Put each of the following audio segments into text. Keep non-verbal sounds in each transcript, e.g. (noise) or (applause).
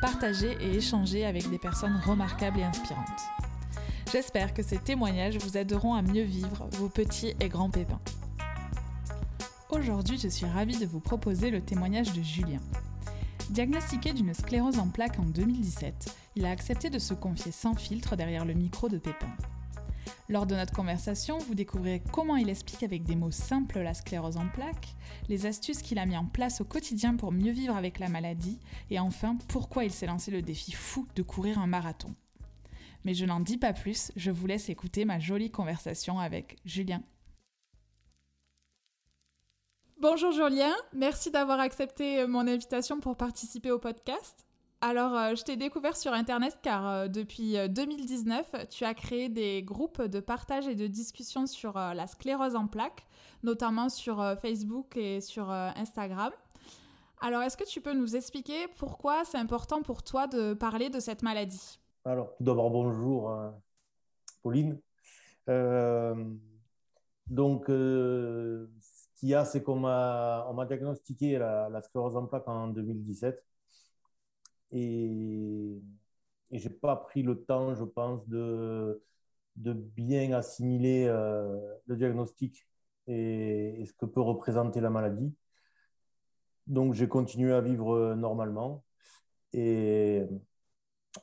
partager et échanger avec des personnes remarquables et inspirantes. J'espère que ces témoignages vous aideront à mieux vivre vos petits et grands pépins. Aujourd'hui, je suis ravie de vous proposer le témoignage de Julien. Diagnostiqué d'une sclérose en plaques en 2017, il a accepté de se confier sans filtre derrière le micro de Pépin. Lors de notre conversation, vous découvrirez comment il explique avec des mots simples la sclérose en plaques, les astuces qu'il a mis en place au quotidien pour mieux vivre avec la maladie, et enfin pourquoi il s'est lancé le défi fou de courir un marathon. Mais je n'en dis pas plus, je vous laisse écouter ma jolie conversation avec Julien. Bonjour Julien, merci d'avoir accepté mon invitation pour participer au podcast. Alors, euh, je t'ai découvert sur Internet car euh, depuis 2019, euh, tu as créé des groupes de partage et de discussion sur la sclérose en plaques, notamment sur Facebook et sur Instagram. Alors, est-ce que tu peux nous expliquer pourquoi c'est important pour toi de parler de cette maladie? Alors, tout d'abord, bonjour, Pauline. donc, ce qu'il y a, c'est qu'on m'a diagnostiqué la, la sclérose en plaques en 2017 et, et j'ai pas pris le temps, je pense, de, de bien assimiler euh, le diagnostic et, ce que peut représenter la maladie. Donc, j'ai continué à vivre normalement. Et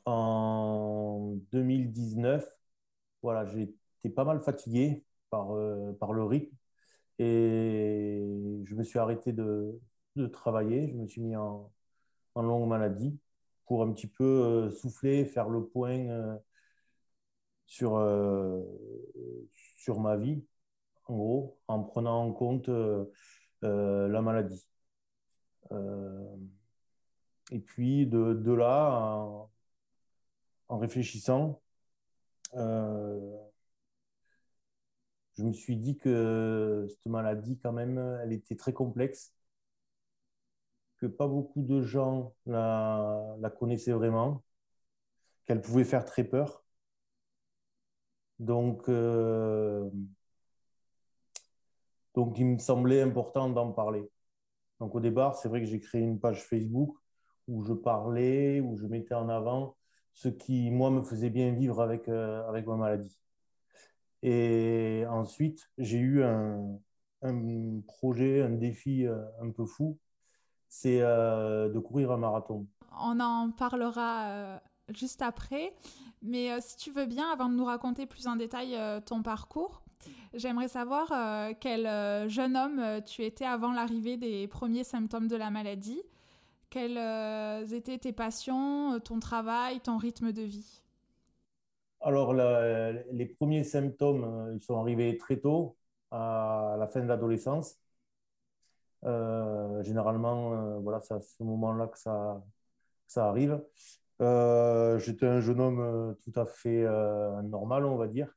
en 2019, voilà, j'étais pas mal fatigué par, euh, par le rythme et je me suis arrêté de, de travailler. Je me suis mis en, en longue maladie pour un petit peu euh, souffler, faire le point euh, sur, euh, sur ma vie, en gros, en prenant en compte la maladie. et puis de, là, en réfléchissant, je me suis dit que cette maladie, quand même, elle était très complexe que pas beaucoup de gens la, connaissaient vraiment, qu'elle pouvait faire très peur. Donc, euh, donc, il me semblait important d'en parler. Donc, au départ, c'est vrai que j'ai créé une page Facebook où je parlais, où je mettais en avant ce qui, moi, me faisait bien vivre avec, euh, avec ma maladie. Et ensuite, j'ai eu un, un projet, un défi euh, un peu fou c'est euh, de courir un marathon. On en parlera euh, juste après, mais euh, si tu veux bien, avant de nous raconter plus en détail ton parcours, j'aimerais savoir quel jeune homme tu étais avant l'arrivée des premiers symptômes de la maladie. Quelles étaient tes passions, ton travail, ton rythme de vie? Alors, les premiers symptômes, ils sont arrivés très tôt, à la fin de l'adolescence. Euh, généralement, euh, voilà, c'est à ce moment-là que ça, ça arrive. Euh, j'étais un jeune homme tout à fait normal, on va dire.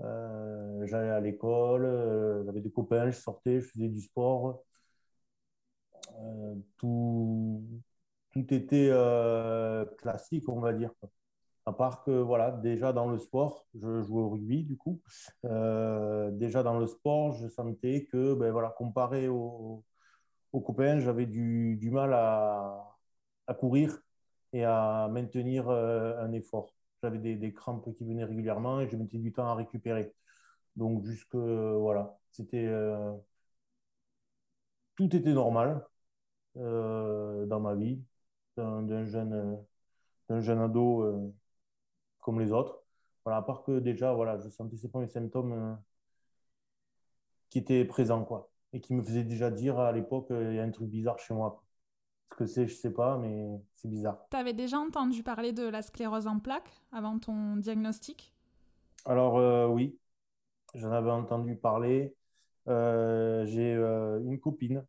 J'allais à l'école, j'avais des copains, je sortais, je faisais du sport. tout, tout était classique, on va dire. À part que, voilà, déjà dans le sport, je jouais au rugby, du coup. Euh, déjà dans le sport, je sentais que, ben, voilà, comparé aux, copains, j'avais du, du, mal à, à, courir et à maintenir euh, un effort. J'avais des, des, crampes qui venaient régulièrement et je mettais du temps à récupérer. Donc, jusque, voilà, c'était. Euh, tout était normal dans ma vie d'un jeune, d'un jeune ado comme les autres. Voilà, à part que déjà, voilà, je sentais ces premiers symptômes euh, qui étaient présents, quoi, et qui me faisaient déjà dire à l'époque, euh, il y a un truc bizarre chez moi. Ce que c'est, je sais pas, mais c'est bizarre. Tu avais déjà entendu parler de la sclérose en plaques avant ton diagnostic? Alors euh, oui, j'en avais entendu parler. J'ai une copine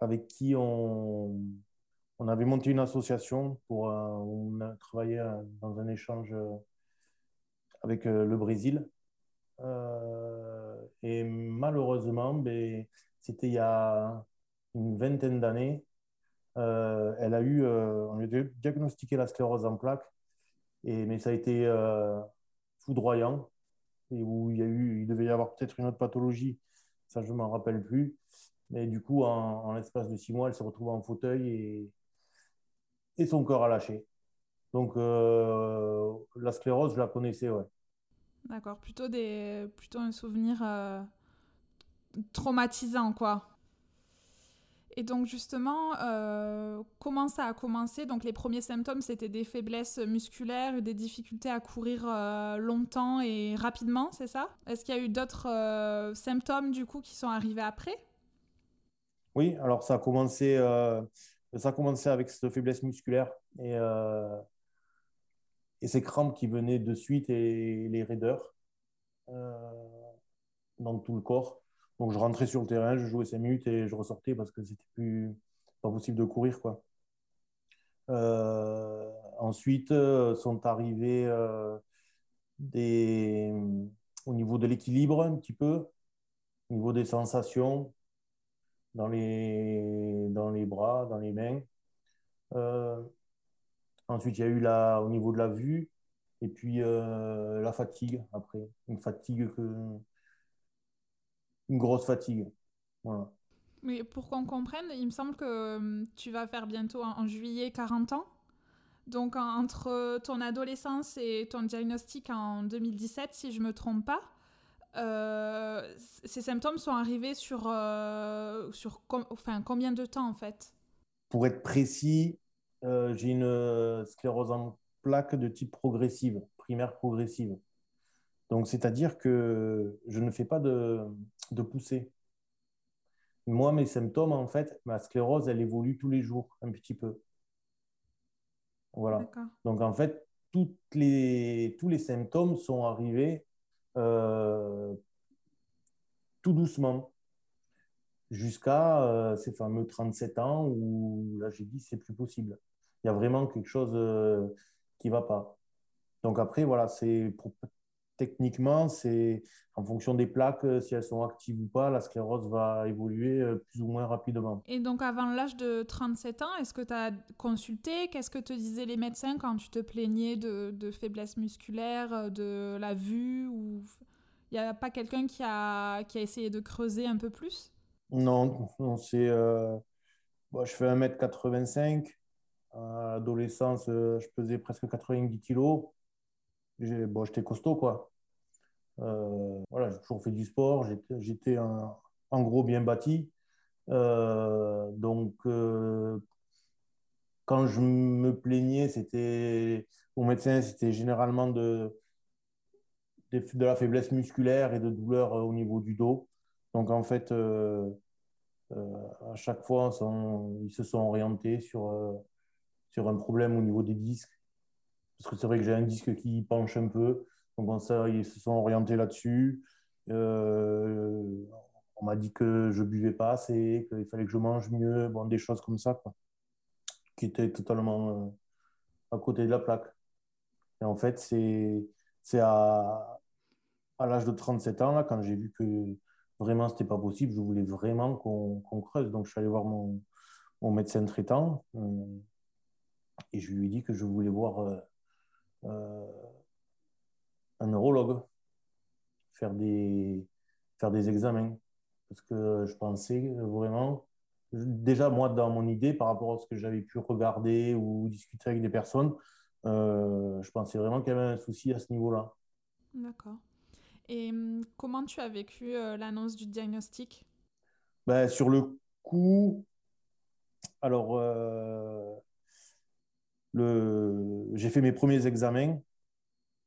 avec qui on, on avait monté une association pour, euh, on a travaillé euh, dans un échange avec le Brésil. et malheureusement, ben, c'était il y a une vingtaine d'années. elle a eu, on lui a diagnostiqué la sclérose en plaques, et, mais ça a été foudroyant, et où il, y a eu, il devait y avoir peut-être une autre pathologie, ça je ne m'en rappelle plus. Mais du coup, en, l'espace de six mois, elle s'est retrouvée en fauteuil et, et son corps a lâché. Donc, euh, la sclérose, je la connaissais, ouais. D'accord, plutôt, des, plutôt un souvenir euh, traumatisant, quoi. Et donc justement, euh, comment ça a commencé? Donc les premiers symptômes, c'était des faiblesses musculaires, des difficultés à courir longtemps et rapidement, c'est ça? Est-ce qu'il y a eu d'autres symptômes du coup qui sont arrivés après? Oui, alors ça a commencé, ça a commencé avec cette faiblesse musculaire et et ces crampes qui venaient de suite et les raideurs euh, dans tout le corps. Donc je rentrais sur le terrain, je jouais 5 minutes et je ressortais parce que c'était plus pas possible de courir quoi. Euh, ensuite euh, sont arrivés au niveau de l'équilibre un petit peu, au niveau des sensations dans les dans les bras, dans les mains. Ensuite, il y a eu la, au niveau de la vue et puis euh, la fatigue après. Une fatigue, une grosse fatigue. Voilà. Mais pour qu'on comprenne, il me semble que hum, tu vas faire bientôt en, juillet 40 ans. Donc entre ton adolescence et ton diagnostic en 2017, si je ne me trompe pas, euh, ces symptômes sont arrivés sur, euh, sur enfin, combien de temps en fait? Pour être précis, euh, j'ai une euh, sclérose en plaques de type progressive, primaire progressive. Donc, c'est-à-dire que je ne fais pas de, de poussée. Moi, mes symptômes, en fait, ma sclérose, elle évolue tous les jours, un petit peu. Voilà. Donc, en fait, toutes les, tous les symptômes sont arrivés euh, tout doucement jusqu'à ces fameux 37 ans où là, j'ai dit, c'est plus possible il y a vraiment quelque chose euh, qui ne va pas. Donc après, voilà, c'est techniquement, c'est en fonction des plaques, euh, si elles sont actives ou pas, la sclérose va évoluer euh, plus ou moins rapidement. Et donc avant l'âge de 37 ans, est-ce que tu as consulté? Qu'est-ce que te disaient les médecins quand tu te plaignais de, de faiblesse musculaire, de la vue ou il n'y a pas quelqu'un qui a, qui a essayé de creuser un peu plus? Non, non c'est... je fais 1m85, à l'adolescence, euh, je pesais presque 90 kilos. Bon, j'étais costaud, quoi. Euh, voilà, j'ai toujours fait du sport. J'étais en gros bien bâti. Euh, donc, quand je me plaignais, c'était au médecin, c'était généralement de, de, la faiblesse musculaire et de douleurs au niveau du dos. Donc, en fait, à chaque fois, ils se sont orientés sur sur un problème au niveau des disques. Parce que c'est vrai que j'ai un disque qui penche un peu. Donc, ça, ils se sont orientés là-dessus. Euh, on m'a dit que je buvais pas assez, qu'il fallait que je mange mieux, bon, des choses comme ça, qui étaient totalement euh, à côté de la plaque. Et en fait, c'est à, à l'âge de 37 ans, là, quand j'ai vu que vraiment c'était pas possible, je voulais vraiment qu'on creuse. Donc, je suis allé voir mon, mon médecin traitant. Euh, et je lui ai dit que je voulais voir un neurologue, faire des, faire des examens. Parce que je pensais vraiment, déjà moi dans mon idée, par rapport à ce que j'avais pu regarder ou discuter avec des personnes, euh, je pensais vraiment qu'il y avait un souci à ce niveau-là. D'accord. Et hum, comment tu as vécu l'annonce du diagnostic? Ben, Sur le coup, alors j'ai fait mes premiers examens.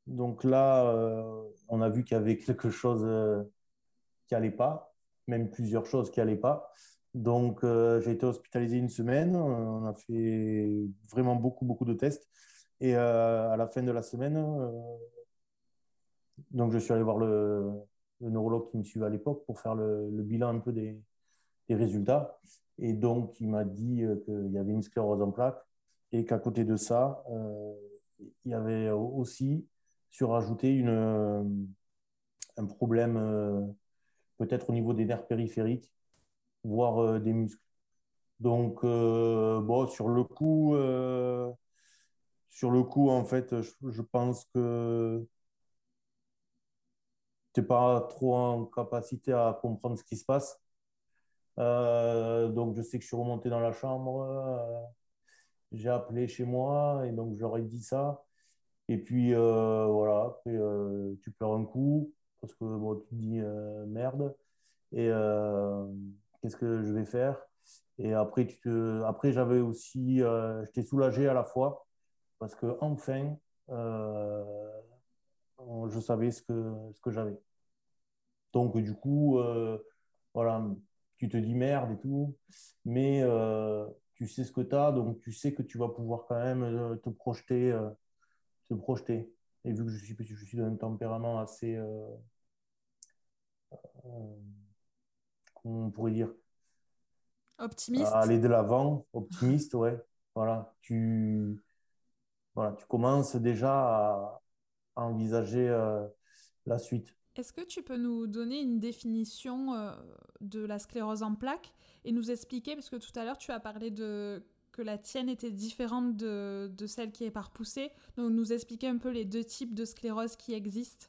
Donc là, euh, on a vu qu'il y avait quelque chose euh, qui n'allait pas, même plusieurs choses qui n'allaient pas. Donc euh, j'ai été hospitalisé une semaine. On a fait vraiment beaucoup, beaucoup de tests. Et à la fin de la semaine, donc je suis allé voir le, neurologue qui me suivait à l'époque pour faire le, bilan un peu des, des résultats. Et donc, il m'a dit qu'il y avait une sclérose en plaques et qu'à côté de ça, euh, il y avait aussi surajouter une, un problème peut-être au niveau des nerfs périphériques, voire des muscles. Donc, bon, sur le coup, sur le coup, en fait, je, pense que tu n'es pas trop en capacité à comprendre ce qui se passe. Euh, donc, je sais que je suis remonté dans la chambre. Euh, j'ai appelé chez moi et donc je leur ai dit ça. Et puis, euh, voilà, tu pleures un coup parce que bon, tu te dis merde. Et qu'est-ce que je vais faire? Et après, tu après j'avais aussi, j'étais soulagé à la fois parce que enfin, euh, je savais ce que, ce que j'avais. Donc, du coup, euh, voilà, tu te dis merde et tout, mais euh, tu sais ce que tu as, donc tu sais que tu vas pouvoir quand même te projeter. te projeter. Et vu que je suis, je suis d'un tempérament assez. comment on pourrait dire? Optimiste. aller de l'avant, optimiste, ouais. Voilà, tu voilà, tu commences déjà à, envisager euh, la suite. Est-ce que tu peux nous donner une définition euh, de la sclérose en plaques et nous expliquer, parce que tout à l'heure tu as parlé de que la tienne était différente de, de celle qui est par poussée, donc nous expliquer un peu les deux types de sclérose qui existent,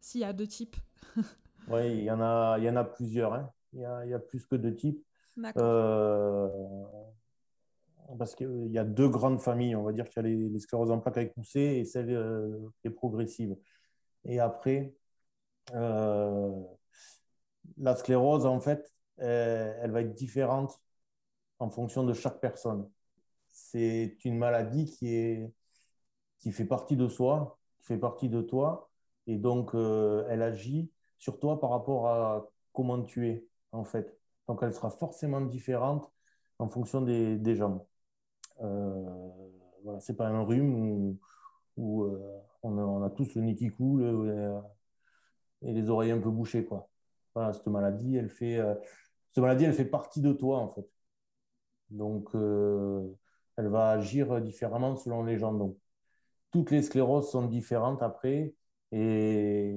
s'il y a deux types. (laughs) oui, il y en a, il y en a plusieurs. Hein. Il, y a, il, y a, plus que deux types. Euh, parce qu'il y a deux grandes familles. On va dire qu'il y a les, scléroses en plaques avec poussée et celle euh, qui est progressive. Et après, euh, la sclérose, en fait, elle, va être différente en fonction de chaque personne. C'est une maladie qui, est, qui fait partie de soi, qui fait partie de toi, et donc euh, elle agit sur toi par rapport à comment tu es, en fait. Donc elle sera forcément différente en fonction des, gens. Euh, voilà, c'est pas un rhume euh, on, a, tous le nez qui coule euh, et, les oreilles un peu bouchées. Quoi. Cette maladie, elle fait, cette maladie, elle fait partie de toi, en fait. Donc, elle va agir différemment selon les gens. Donc, toutes les scléroses sont différentes après et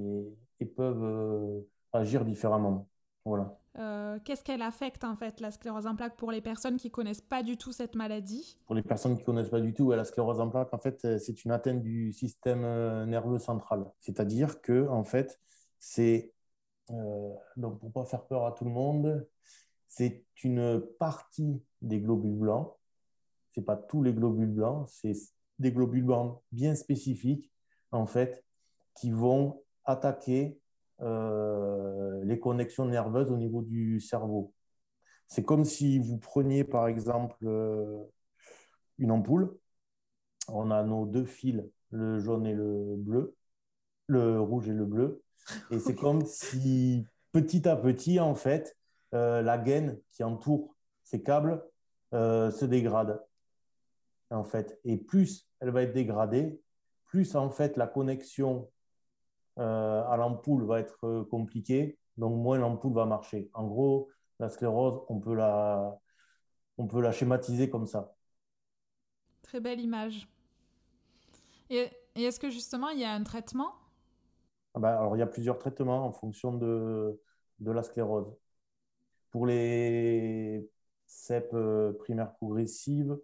peuvent agir différemment. Voilà. Euh, qu'est-ce qu'elle affecte en fait la sclérose en plaques pour les personnes qui connaissent pas du tout cette maladie? Pour les personnes qui connaissent pas du tout, la sclérose en plaques, en fait, euh, c'est une atteinte du système euh, nerveux central. C'est-à-dire que en fait, c'est donc pour pas faire peur à tout le monde, c'est une partie des globules blancs. C'est pas tous les globules blancs, c'est des globules blancs bien spécifiques en fait qui vont attaquer euh, les connexions nerveuses au niveau du cerveau. C'est comme si vous preniez par exemple euh, une ampoule. On a nos deux fils, le jaune et le bleu, le rouge et le bleu. Et c'est (laughs) comme si petit à petit, en fait, euh, la gaine qui entoure ces câbles se dégrade. En fait. Et plus elle va être dégradée, plus en fait la connexion euh, à l'ampoule va être euh, compliqué, donc moins l'ampoule va marcher. En gros, la sclérose, on peut la, on peut la schématiser comme ça. Très belle image. Et, est-ce que justement, il y a un traitement? Ah bah, Alors, il y a plusieurs traitements en fonction de, de la sclérose. Pour les CEP euh, primaires progressives,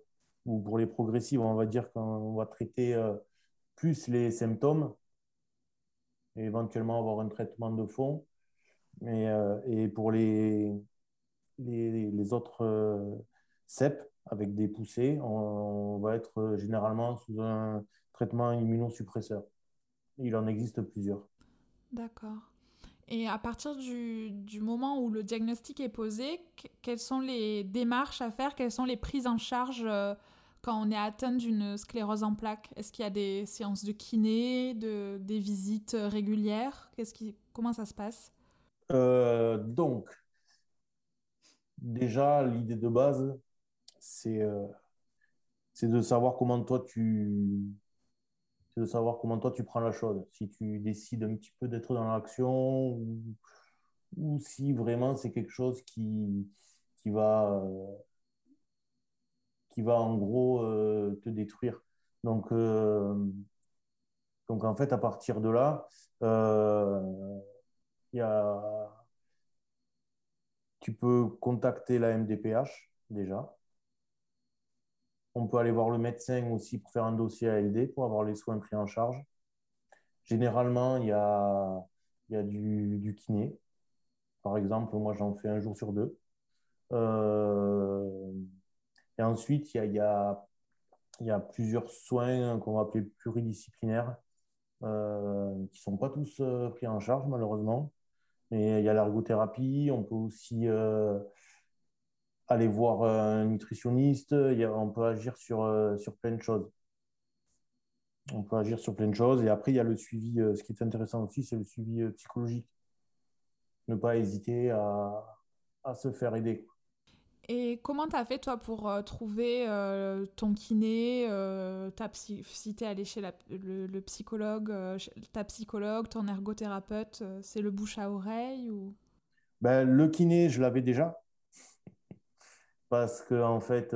ou pour les progressives, on va dire qu'on va traiter plus les symptômes, et éventuellement avoir un traitement de fond. Et, euh, et pour les, les, autres euh, CEP avec des poussées, on, va être généralement sous un traitement immunosuppresseur. Il en existe plusieurs. D'accord. Et à partir du, du, moment où le diagnostic est posé, quelles sont les démarches à faire? Quelles sont les prises en charge euh, quand on est atteint d'une sclérose en plaques Est-ce qu'il y a des séances de kiné, de, des visites régulières? Qu'est-ce qui, Comment ça se passe? Euh, Donc, déjà, l'idée de base, c'est euh, de savoir comment toi tu de savoir comment toi tu prends la chose. Si tu décides un petit peu d'être dans l'action ou, ou, si vraiment c'est quelque chose qui, qui va euh, va en gros euh, te détruire. Donc, euh, Donc en fait, à partir de là, euh, y a... tu peux contacter la MDPH déjà. On peut aller voir le médecin aussi pour faire un dossier ALD pour avoir les soins pris en charge. Généralement, il y a, y a du, kiné. Par exemple, moi, j'en fais un jour sur deux. Et ensuite, il y a, y, a, y a, plusieurs soins qu'on va appeler pluridisciplinaires euh, qui ne sont pas tous euh, pris en charge, malheureusement. Mais il y a l'ergothérapie, on peut aussi aller voir un nutritionniste, on peut agir sur, sur plein de choses. On peut agir sur plein de choses. Et après, il y a le suivi. Ce qui est intéressant aussi, c'est le suivi psychologique. Ne pas hésiter à, à se faire aider. Et comment tu as fait, toi, pour euh, trouver euh, ton kiné euh, ta psy Si tu es allé chez le, psychologue, ta psychologue, ton ergothérapeute, c'est le bouche à oreille ou... ben, Le kiné, je l'avais déjà. Parce que, fait,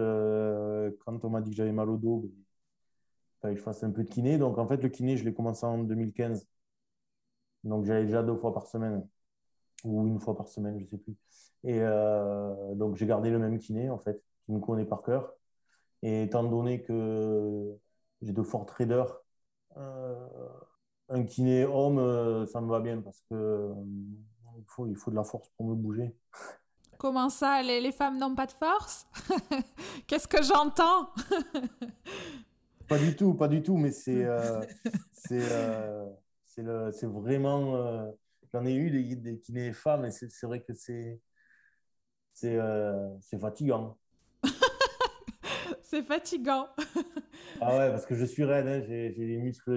quand on m'a dit que j'avais mal au dos, ben, il fallait que je fasse un peu de kiné. Donc, en fait, le kiné, je l'ai commencé en 2015. Donc, j'allais déjà deux fois par semaine ou une fois par semaine, je ne sais plus. Et euh, donc, j'ai gardé le même kiné, en fait, qui me connaît par cœur. Et étant donné que j'ai de forts traders, euh, un kiné homme, euh, ça me va bien parce que il, faut, il faut de la force pour me bouger. Comment ça, les, les femmes n'ont pas de force? (laughs) Qu'est-ce que j'entends? (laughs) Pas du tout, pas du tout, mais c'est c'est vraiment J'en ai eu des, des kinés femmes et c'est vrai que c'est c'est euh, fatigant. (laughs) c'est fatigant. ah ouais, parce que je suis raide, hein. j'ai les muscles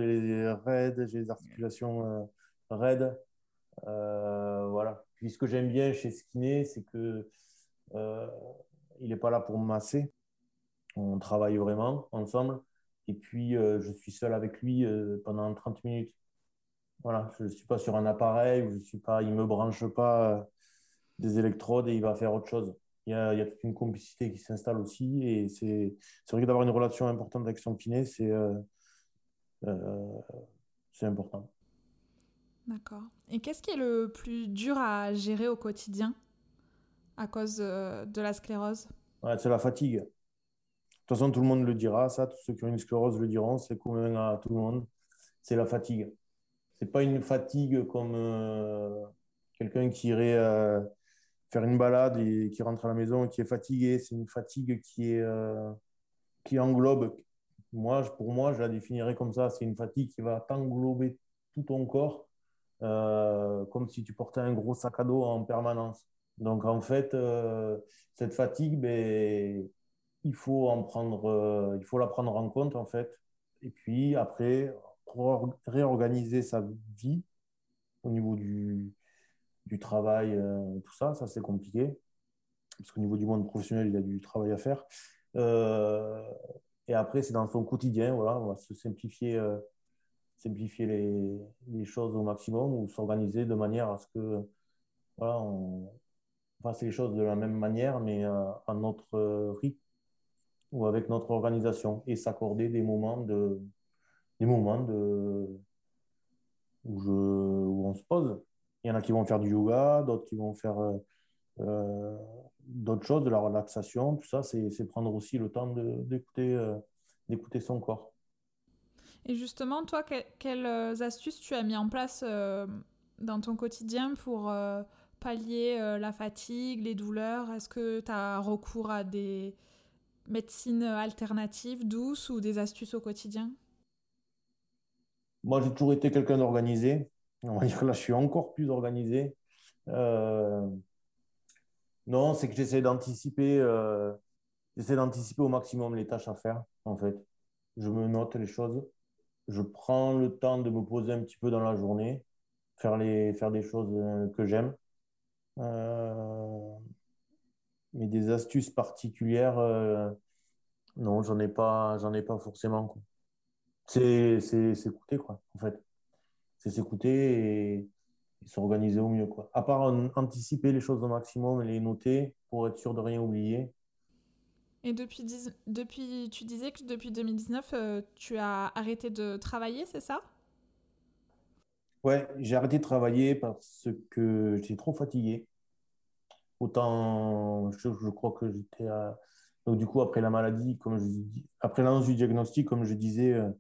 raides, j'ai les articulations euh, raides. Euh, voilà. Puis ce que j'aime bien chez ce kiné, c'est que il n'est pas là pour me masser. On travaille vraiment ensemble. Et puis, je suis seul avec lui pendant 30 minutes. Voilà, je ne suis pas sur un appareil, je suis pas, il ne me branche pas euh, des électrodes et il va faire autre chose. Il y a, il y a toute une complicité qui s'installe aussi et c'est vrai que d'avoir une relation importante avec son kiné, c'est euh, euh, important. D'accord. Et qu'est-ce qui est le plus dur à gérer au quotidien à cause de la sclérose? C'est la fatigue. De toute façon, tout le monde le dira, ça, tous ceux qui ont une sclérose le diront, c'est commun à tout le monde, c'est la fatigue c'est pas une fatigue comme euh, quelqu'un qui irait euh, faire une balade et qui rentre à la maison et qui est fatigué. C'est une fatigue qui est euh, qui englobe. Moi, pour moi, je la définirais comme ça. C'est une fatigue qui va t'englober tout ton corps, comme si tu portais un gros sac à dos en permanence. Donc, en fait, cette fatigue, ben, il faut en prendre, il faut la prendre en compte, en fait. Et puis après, réorganiser sa vie au niveau du, du travail, euh, tout ça, ça c'est compliqué. Parce qu'au niveau du monde professionnel, il y a du travail à faire. Euh, et après, c'est dans son quotidien, voilà, on va se simplifier, euh, simplifier les, les, choses au maximum ou s'organiser de manière à ce que voilà, on fasse les choses de la même manière, mais à notre rythme ou avec notre organisation et s'accorder des moments de, des moments où, où on se pose. Il y en a qui vont faire du yoga, d'autres qui vont faire euh, euh, d'autres choses, de la relaxation. Tout ça, c'est prendre aussi le temps d'écouter euh, d'écouter son corps. Et justement, toi, quelles astuces tu as mis en place dans ton quotidien pour pallier la fatigue, les douleurs? Est-ce que tu as recours à des médecines alternatives douces ou des astuces au quotidien? Moi, j'ai toujours été quelqu'un d'organisé. On va (laughs) dire que là, je suis encore plus organisé. Euh, non, c'est que j'essaie d'anticiper, euh, j'essaie d'anticiper au maximum les tâches à faire, en fait. Je me note les choses. Je prends le temps de me poser un petit peu dans la journée, faire, les, faire des choses euh, que j'aime. mais des astuces particulières, non, j'en ai pas, j'en ai pas forcément. Quoi c'est s'écouter, quoi, en fait. C'est s'écouter et, s'organiser au mieux, quoi. À part anticiper les choses au maximum et les noter pour être sûr de rien oublier. Et depuis, depuis tu disais que depuis 2019, euh, tu as arrêté de travailler, c'est ça? Ouais, j'ai arrêté de travailler parce que j'étais trop fatigué. Autant, je, je crois que j'étais à... Donc, du coup, après la maladie, comme je dis, après l'annonce du diagnostic, comme je disais, euh,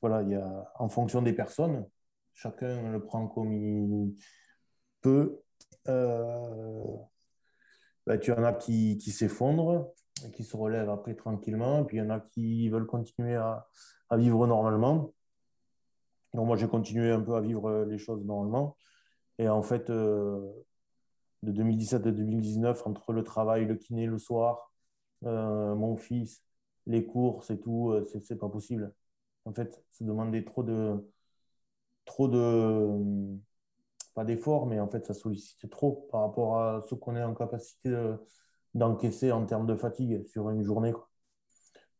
voilà, il y a, en fonction des personnes, chacun le prend comme il peut. Euh, bah, tu en as qui, qui s'effondrent, qui se relèvent après tranquillement, puis il y en a qui veulent continuer à, à vivre normalement. Donc, moi, j'ai continué un peu à vivre les choses normalement. Et en fait, euh, de 2017 à 2019, entre le travail, le kiné le soir, euh, mon fils, les courses et tout, euh, c'est pas possible. En fait, ça demandait trop de. Trop de. Pas d'efforts, mais en fait, ça sollicite trop par rapport à ce qu'on est en capacité d'encaisser en termes de fatigue sur une journée.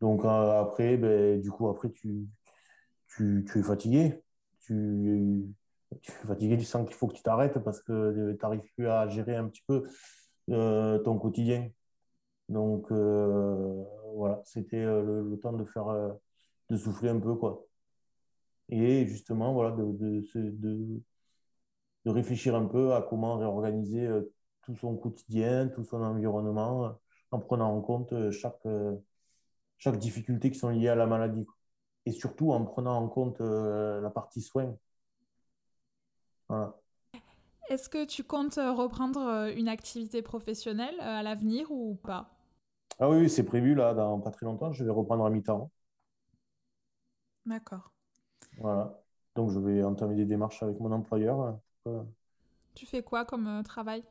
Donc, euh, après, ben, du coup, après, tu, tu, tu es fatigué. Tu, tu es fatigué, tu sens qu'il faut que tu t'arrêtes parce que tu n'arrives plus à gérer un petit peu ton quotidien. Donc euh, voilà, c'était euh, le, temps de faire, euh, de souffler un peu quoi. Et justement, voilà, de, de, de, de réfléchir un peu à comment réorganiser tout son quotidien, tout son environnement, en prenant en compte chaque, chaque difficulté qui sont liées à la maladie. Et surtout en prenant en compte la partie soins. Voilà. Est-ce que tu comptes reprendre une activité professionnelle à l'avenir ou pas? Ah oui, c'est prévu là, dans pas très longtemps. Je vais reprendre à mi-temps. D'accord. Voilà. Donc, je vais entamer des démarches avec mon employeur. Euh, tu fais quoi comme euh, travail?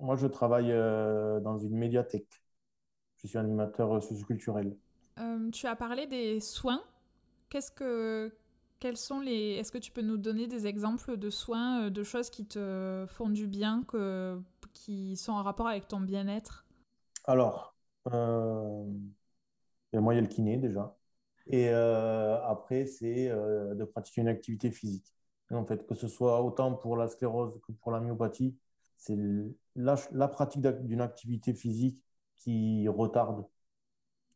Moi, je travaille euh, dans une médiathèque. Je suis animateur socioculturel. tu as parlé des soins. Qu'est-ce que, quels sont les Est-ce que tu peux nous donner des exemples de soins, de choses qui te font du bien, que... qui sont en rapport avec ton bien-être? Alors, euh, moi, il y a le kiné déjà. Et euh, après, c'est euh, de pratiquer une activité physique. En fait, que ce soit autant pour la sclérose que pour la myopathie, c'est la, pratique d'une activité physique qui retarde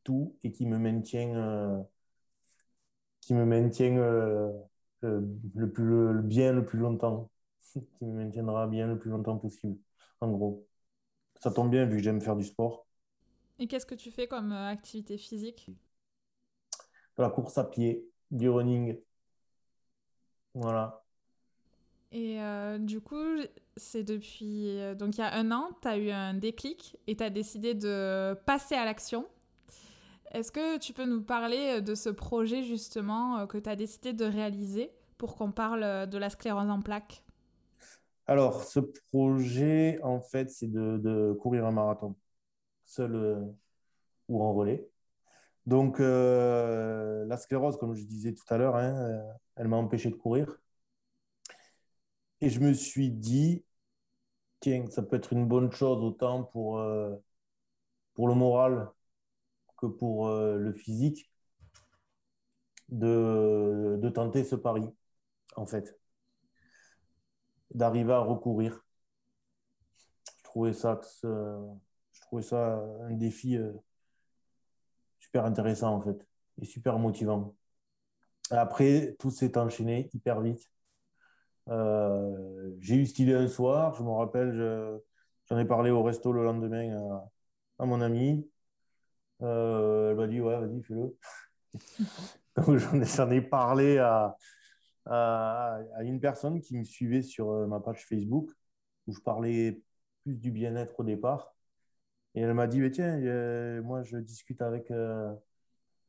tout et qui me maintient, qui me maintient le, plus, bien le plus longtemps, (laughs) qui me maintiendra bien le plus longtemps possible, en gros. Ça tombe bien vu que j'aime faire du sport. Et qu'est-ce que tu fais comme euh, activité physique? La course à pied, du running. Voilà. Et euh, du coup, c'est depuis. Euh, donc, il y a un an, tu as eu un déclic et tu as décidé de passer à l'action. Est-ce que tu peux nous parler de ce projet justement que tu as décidé de réaliser pour qu'on parle de la sclérose en plaques? Alors, ce projet, en fait, c'est de, de courir un marathon seul euh, ou en relais. Donc, euh, la sclérose, comme je disais tout à l'heure, hein, euh, elle m'a empêché de courir. Et je me suis dit, tiens, ça peut être une bonne chose autant pour, pour le moral que pour le physique de, de tenter ce pari, en fait, d'arriver à recourir. Je trouvais ça que trouvais ça un défi euh, super intéressant en fait et super motivant. Après, tout s'est enchaîné hyper vite. Euh, j'ai eu cette idée un soir, je me rappelle, j'en ai parlé au resto le lendemain à, mon ami. Euh, elle m'a dit, ouais, vas-y, fais-le. (laughs) J'en ai, parlé à, une personne qui me suivait sur ma page Facebook, où je parlais plus du bien-être au départ. Et elle m'a dit, tiens, euh, moi je discute avec euh,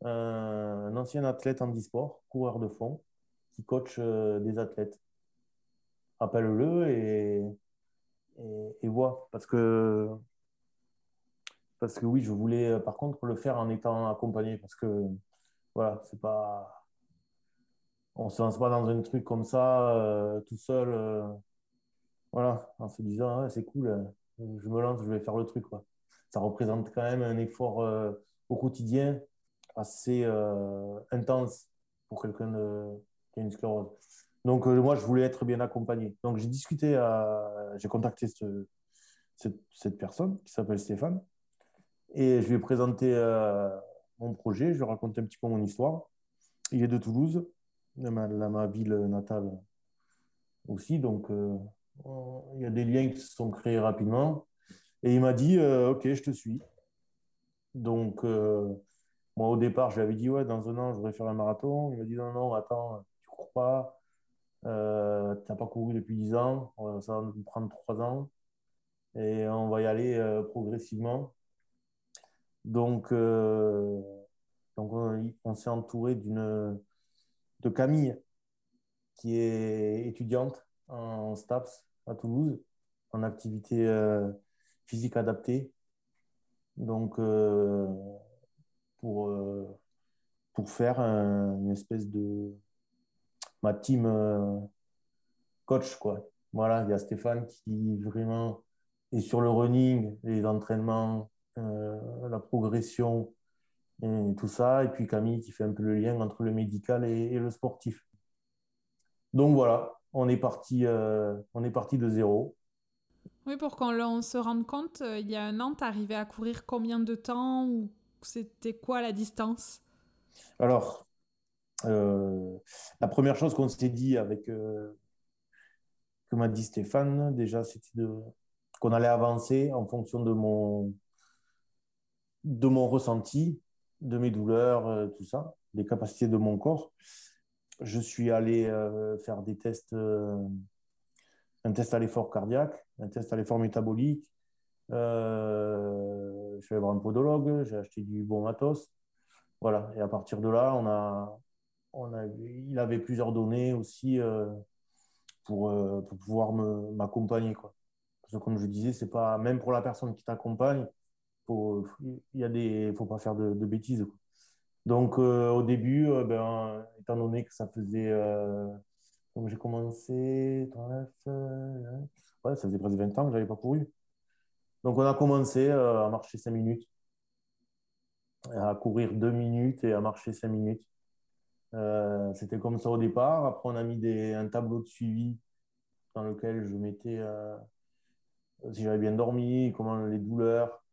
un, ancien athlète en e-sport, coureur de fond, qui coach euh, des athlètes. Appelle-le et, et, vois. Parce que, parce que oui, je voulais par contre le faire en étant accompagné. Parce que voilà, c'est pas. On se lance pas dans un truc comme ça, tout seul. voilà, en se disant, c'est cool, je me lance, je vais faire le truc. Quoi ça représente quand même un effort euh, au quotidien assez euh, intense pour quelqu'un qui a une sclérose. Donc, euh, moi, je voulais être bien accompagné. Donc, j'ai discuté, j'ai contacté cette, personne qui s'appelle Stéphane et je lui ai présenté mon projet, je lui ai raconté un petit peu mon histoire. Il est de Toulouse, ma, ma ville natale aussi. Donc, il y a des liens qui se sont créés rapidement. Et il m'a dit, OK, je te suis. Donc, moi, au départ, je lui avais dit, ouais, dans un an, je voudrais faire un marathon. Il m'a dit, non, non, attends, tu cours pas. Euh, tu n'as pas couru depuis 10 ans. Ça va nous prendre 3 ans. Et on va y aller euh, progressivement. Donc, euh, donc on, s'est entouré d'une de Camille, qui est étudiante en STAPS à Toulouse, en activité physique adaptée. Donc, pour, euh, pour faire une espèce de ma team euh, coach. Quoi. Voilà, il y a Stéphane qui vraiment est sur le running, les entraînements, euh, la progression et tout ça. Et puis Camille qui fait un peu le lien entre le médical et, le sportif. Donc voilà, on est parti, on est parti de zéro. Oui, pour qu'on se rende compte, il y a un an, tu arrivé à courir combien de temps ou c'était quoi la distance? Alors, euh, la première chose qu'on s'est dit avec euh, que m'a dit Stéphane, déjà, c'était qu'on allait avancer en fonction de mon, de mon ressenti, de mes douleurs, euh, tout ça, des capacités de mon corps. Je suis allé faire des tests, un test à l'effort cardiaque, un test à l'effort métabolique, euh, je suis allé voir un podologue, j'ai acheté du bon matos. Voilà. Et à partir de là, on a, on a, il avait plusieurs données aussi euh, pour, euh, pour pouvoir m'accompagner. Parce que comme je disais, c'est pas même pour la personne qui t'accompagne, il y a des, faut pas faire de, bêtises. Donc au début, ben, étant donné que ça faisait, donc j'ai commencé, ça faisait presque 20 ans que j'avais pas couru. Donc, on a commencé euh, à marcher 5 minutes, à courir 2 minutes et à marcher 5 minutes. Euh, c'était comme ça au départ. Après, on a mis un tableau de suivi dans lequel je mettais euh, si j'avais bien dormi, comment les douleurs,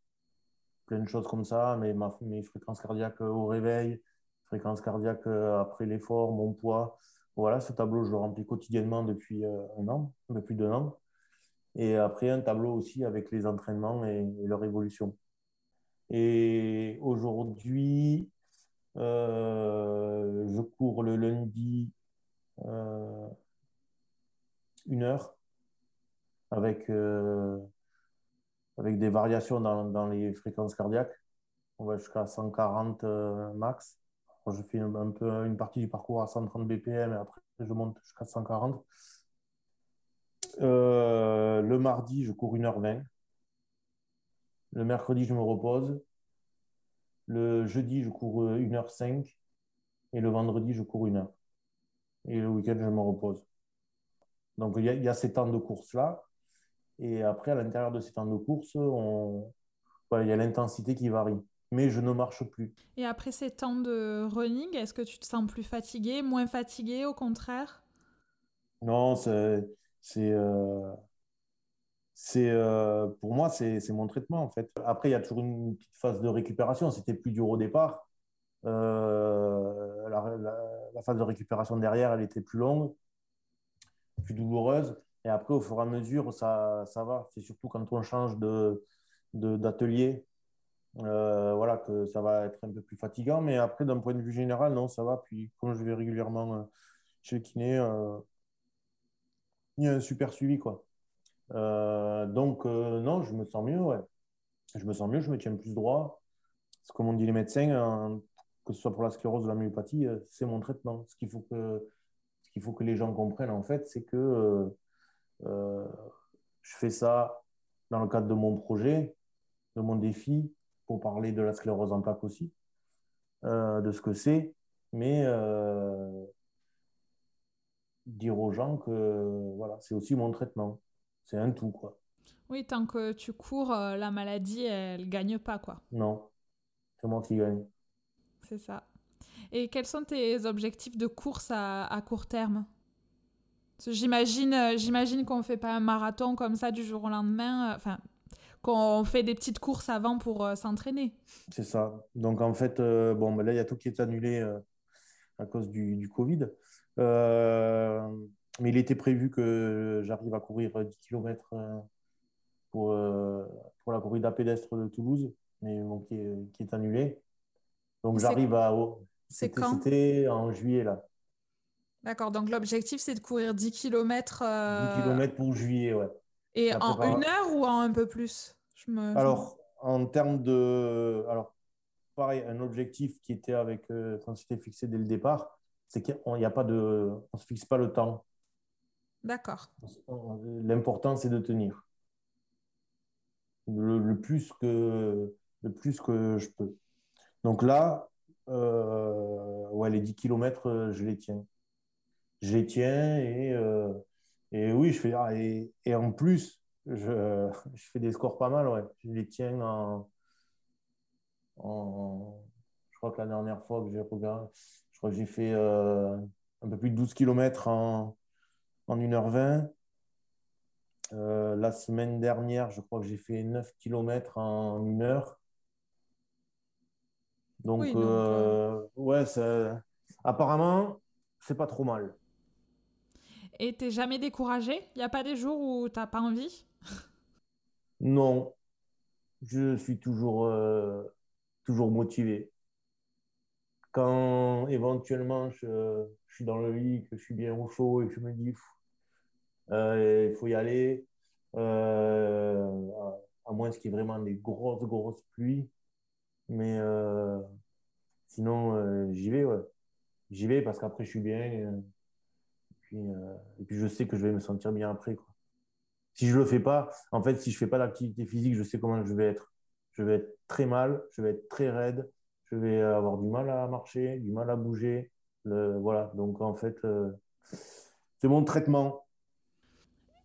plein de choses comme ça, mais ma, mes fréquences cardiaques au réveil, fréquences cardiaques après l'effort, mon poids. Voilà, ce tableau, je le remplis quotidiennement depuis un an, depuis deux ans. Et après, un tableau aussi avec les entraînements et, leur évolution. Et aujourd'hui, euh, je cours le lundi euh, une heure avec, euh, avec des variations dans, dans, les fréquences cardiaques. On va jusqu'à 140 max. je fais un, peu une partie du parcours à 130 BPM et après je monte jusqu'à 140. Euh, le mardi, je cours 1h20. Le mercredi, je me repose. Le jeudi, je cours 1h05. Euh, Et le vendredi, je cours 1 heure. Et le week-end, je me repose. Donc, il y, a, ces temps de course-là. Et après, à l'intérieur de ces temps de course, il y a l'intensité qui varie. Mais je ne marche plus. Et après ces temps de running, est-ce que tu te sens plus fatigué, moins fatigué, au contraire? Non, c'est c'est euh, euh, pour moi c'est mon traitement en fait. Après il y a toujours une petite phase de récupération. C'était plus dur au départ. Euh, la, phase de récupération derrière, elle était plus longue, plus douloureuse. Et après, au fur et à mesure, ça, ça va. C'est surtout quand on change de d'atelier, voilà, que ça va être un peu plus fatigant. Mais après, d'un point de vue général, non, ça va. Puis, comme je vais régulièrement chez le kiné, a un super suivi, quoi. Euh, donc, euh, non, je me sens mieux, ouais. Je me sens mieux, je me tiens plus droit. C'est comme on dit les médecins, hein, que ce soit pour la sclérose ou la myopathie, euh, c'est mon traitement. Ce qu'il faut que, faut que les gens comprennent, en fait, c'est que je fais ça dans le cadre de mon projet, de mon défi, pour parler de la sclérose en plaques aussi, de ce que c'est. Mais dire aux gens que voilà, c'est aussi mon traitement. C'est un tout, quoi. Oui, tant que tu cours, euh, la maladie, elle gagne pas, quoi. Non, c'est moi qui gagne. C'est ça. Et quels sont tes objectifs de course à, à court terme? J'imagine, euh, j'imagine qu'on fait pas un marathon comme ça du jour au lendemain. Euh, enfin, qu'on fait des petites courses avant pour s'entraîner. C'est ça. Donc en fait, bon, ben là, il y a tout qui est annulé à cause du, du Covid. Euh, Mais il était prévu que j'arrive à courir 10 km pour, pour la corrida pédestre de Toulouse, mais qui, est, qui est annulée. Donc j'arrive à. C'est quand? C'était en juillet là. D'accord, donc l'objectif c'est de courir 10 km. 10 km pour juillet, ouais. Et en une heure ou en un peu plus? Je me... Alors, en termes de. Alors, pareil, un objectif qui était avec. Euh, quand c'était fixé dès le départ, c'est a pas de. On ne se fixe pas le temps. D'accord. L'important, c'est de tenir. Le, plus que, le plus que je peux. Donc là, euh, ouais, les 10 km, euh, je les tiens. Je les tiens et, et oui, je fais. Ah, et, et en plus, je, (laughs) je, fais des scores pas mal, ouais. Je les tiens en, Je crois que la dernière fois que j'ai regardé, crois que j'ai fait euh, un peu plus de 12 km en, en 1h20. Euh, la semaine dernière, je crois que j'ai fait 9 km en 1 heure. Donc, euh, ouais, apparemment, c'est pas trop mal. Et t'es jamais découragé? Il n'y a pas des jours où t'as pas envie? Non, je suis toujours, euh, toujours motivé. Quand éventuellement je, suis dans le lit, que je suis bien au chaud et que je me dis euh, il faut y aller, euh, à, moins qu'il y ait vraiment des grosses, grosses pluies. Mais sinon, j'y vais, J'y vais parce qu'après, je suis bien. Et, puis, je sais que je vais me sentir bien après. Si je le fais pas, en fait, si je fais pas d'activité physique, je sais comment je vais être. Je vais être très mal, je vais être très raide, je vais avoir du mal à marcher, du mal à bouger. voilà, donc en fait, euh, c'est mon traitement.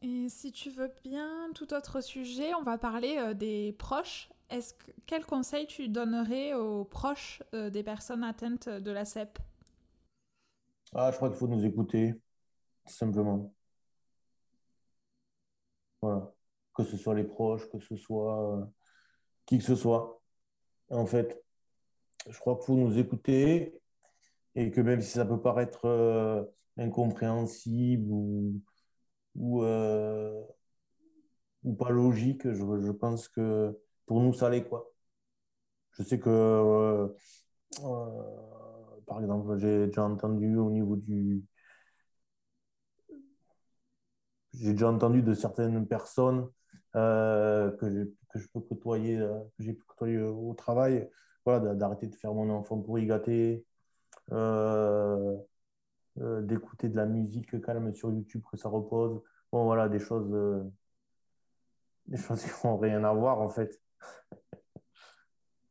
Et si tu veux bien, tout autre sujet, on va parler euh, des proches. Est-ce que, quel conseil tu donnerais aux proches euh, des personnes atteintes de la CEP Ah, je crois qu'il faut nous écouter, simplement. Voilà. Que ce soit les proches, que ce soit qui que ce soit. En fait, je crois qu'il faut nous écouter et que même si ça peut paraître euh, incompréhensible ou, ou, euh, pas logique, je, pense que pour nous, ça l'est. Quoi. Je sais que, par exemple, j'ai déjà entendu au niveau du, j'ai déjà entendu de certaines personnes euh, que, que, je peux côtoyer, euh, que j'ai pu côtoyer au travail, voilà, d'arrêter de faire mon enfant pour y gâter, euh, d'écouter de la musique calme sur YouTube, que ça repose. Bon, voilà, des choses, des (laughs) choses qui n'ont rien à voir en fait. (laughs)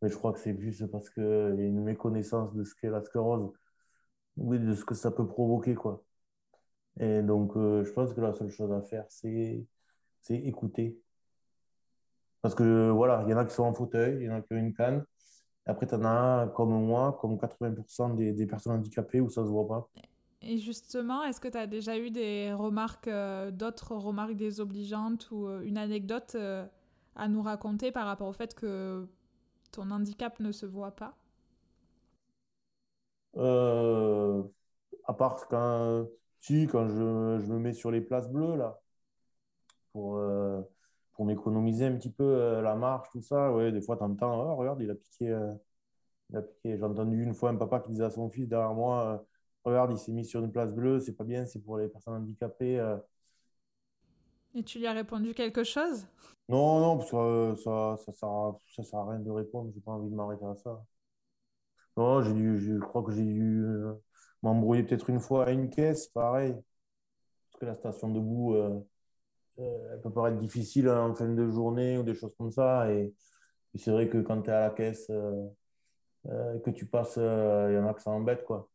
Mais je crois que c'est juste parce qu'il y a une méconnaissance de ce qu'est la sclérose, oui, de ce que ça peut provoquer, quoi. Et donc, euh, je pense que la seule chose à faire, c'est écouter. Parce que voilà, il y en a qui sont en fauteuil, il y en a qui ont une canne. Après, tu en as comme moi, comme 80% des, des, personnes handicapées où ça ne se voit pas. Et justement, est-ce que tu as déjà eu des remarques, euh, d'autres remarques désobligeantes ou euh, une anecdote à nous raconter par rapport au fait que ton handicap ne se voit pas? À part quand si, quand je, je, me mets sur les places bleues, là, pour, euh, pour m'économiser un petit peu euh, la marche, tout ça, ouais, des fois, tu entends, oh, regarde, il a piqué. Euh, il a piqué. J'ai entendu une fois un papa qui disait à son fils derrière moi, regarde, il s'est mis sur une place bleue, c'est pas bien, c'est pour les personnes handicapées. Et tu lui as répondu quelque chose? Non, non, parce que ça, ça, sert ça sert à rien de répondre, j'ai pas envie de m'arrêter à ça. Non, j'ai dû, je crois que j'ai dû m'embrouiller peut-être une fois à une caisse, pareil. Parce que la station debout, euh, euh, elle peut paraître difficile en fin de journée ou des choses comme ça. Et, c'est vrai que quand tu es à la caisse, euh, que tu passes, il y en a que ça embête, quoi.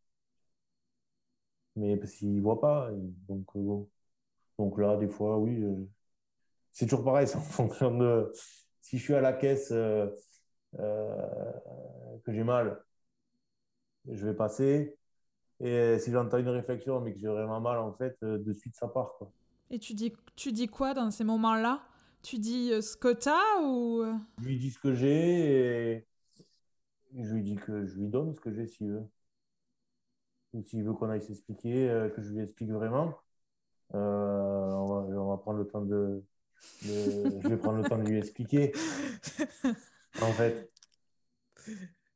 Mais parce qu'ils ne voient pas. donc, donc là, des fois, oui. c'est toujours pareil, (laughs) en fonction de. Si je suis à la caisse, que j'ai mal, je vais passer. Et euh, si j'entends une réflexion, mais que j'ai vraiment mal, en fait, euh, de suite, ça part. Quoi. Et tu dis, tu dis quoi dans ces moments-là? Tu dis euh, ce que tu as ou... Je lui dis ce que j'ai et je lui dis que je lui donne ce que j'ai s'il veut. Ou s'il veut qu'on aille s'expliquer, que je lui explique vraiment. on, va, prendre le temps de, Je vais prendre le temps de lui expliquer. (laughs) En fait.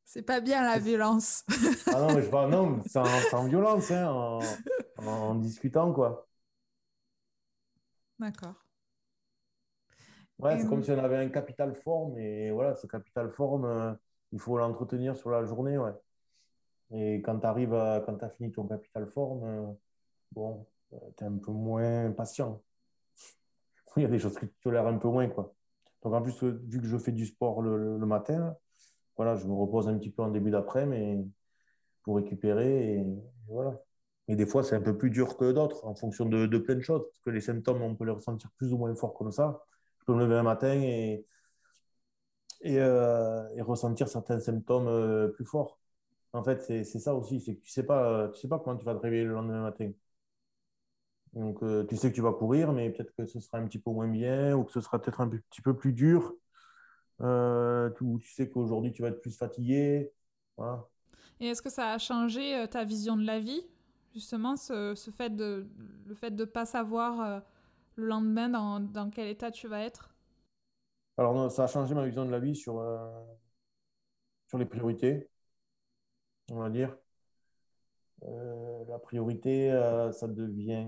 C'est pas bien la violence. ah non, mais je parle non, sans, violence, hein, en, en, discutant, quoi. D'accord. Ouais, c'est comme si on avait un capital forme et voilà, ce capital forme, euh, il faut l'entretenir sur la journée, ouais. Et quand tu arrives à, quand tu as fini ton capital forme, euh, bon, euh, tu es un peu moins patient. (laughs) Il y a des choses qui te tolèrent un peu moins, quoi. Donc en plus, vu que je fais du sport le, le matin, voilà, je me repose un petit peu en début d'après, mais pour récupérer et, voilà. Et des fois, c'est un peu plus dur que d'autres en fonction de, plein de choses, parce que les symptômes, on peut les ressentir plus ou moins fort comme ça. Je peux me lever un matin et, et, euh, ressentir certains symptômes euh, plus forts. En fait, c'est ça aussi, c'est que tu ne sais, pas, tu sais pas comment tu vas te réveiller le lendemain matin. Donc, euh, tu sais que tu vas courir, mais peut-être que ce sera un petit peu moins bien ou que ce sera peut-être un petit peu plus dur. Euh, tu, tu sais qu'aujourd'hui, tu vas être plus fatigué. Et est-ce que ça a changé euh, ta vision de la vie, justement, ce, ce fait de, le fait de ne pas savoir euh, le lendemain dans, dans, quel état tu vas être? Alors, ça a changé ma vision de la vie sur, sur les priorités, on va dire. la priorité, ça devient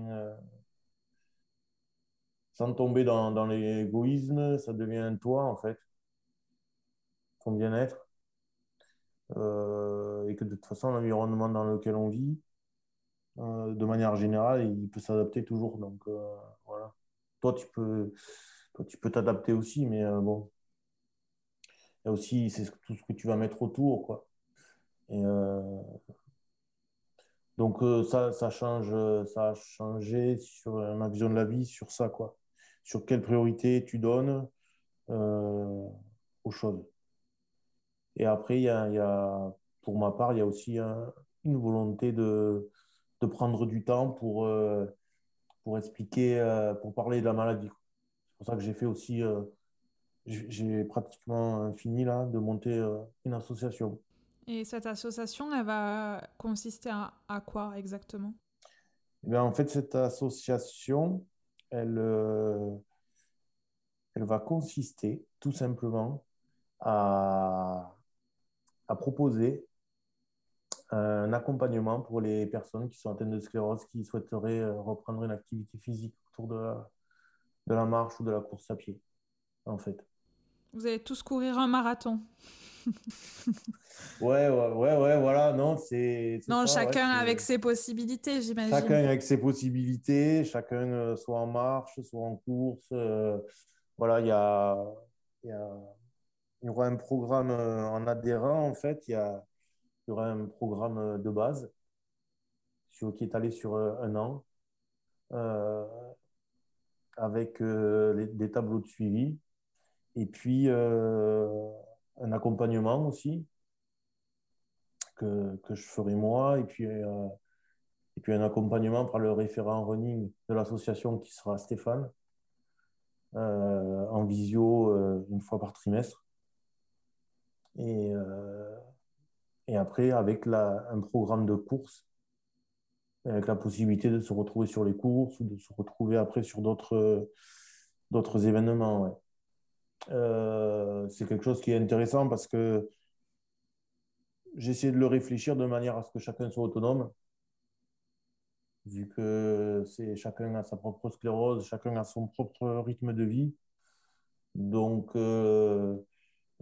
sans tomber dans, dans l'égoïsme, ça devient toi, en fait ton bien-être. Euh, et que de toute façon, l'environnement dans lequel on vit, euh, de manière générale, il peut s'adapter toujours. Donc euh, voilà. Toi, tu peux toi, tu peux t'adapter aussi, mais bon. Il y a aussi c'est tout ce que tu vas mettre autour. Quoi. Et, donc ça, ça change, ça a changé sur ma vision de la vie, sur ça, quoi. Sur quelle priorité tu donnes aux choses. Et après, il y a, pour ma part, il y a aussi une volonté de, de, prendre du temps pour, euh, pour expliquer, euh, pour parler de la maladie. C'est pour ça que j'ai fait aussi, euh, j'ai pratiquement fini là de monter une association. Et cette association, elle va consister à, à quoi exactement? Eh bien, En fait, cette association, elle, elle va consister tout simplement à, à proposer un accompagnement pour les personnes qui sont atteintes de sclérose, qui souhaiteraient euh, reprendre une activité physique autour de la, de la marche ou de la course à pied, en fait. Vous allez tous courir un marathon. (laughs) ouais, ouais, ouais, voilà, non, c'est. Non, chacun avec ses possibilités, j'imagine. Chacun avec ses possibilités, chacun euh, soit en marche, soit en course. Euh, voilà, il y a, y a y aura un programme euh, en adhérent, en fait, il y, a, aura un programme euh, de base sur, qui est allé sur euh, un an, avec des tableaux de suivi, et puis un accompagnement aussi, que, je ferai moi, et puis, un accompagnement par le référent running de l'association qui sera Stéphane, en visio une fois par trimestre. Et, euh, et après, avec un programme de course, avec la possibilité de se retrouver sur les courses ou de se retrouver après sur d'autres événements. Euh, c'est quelque chose qui est intéressant parce que j'ai essayé de le réfléchir de manière à ce que chacun soit autonome, vu que c'est chacun a sa propre sclérose, chacun a son propre rythme de vie. Donc, euh,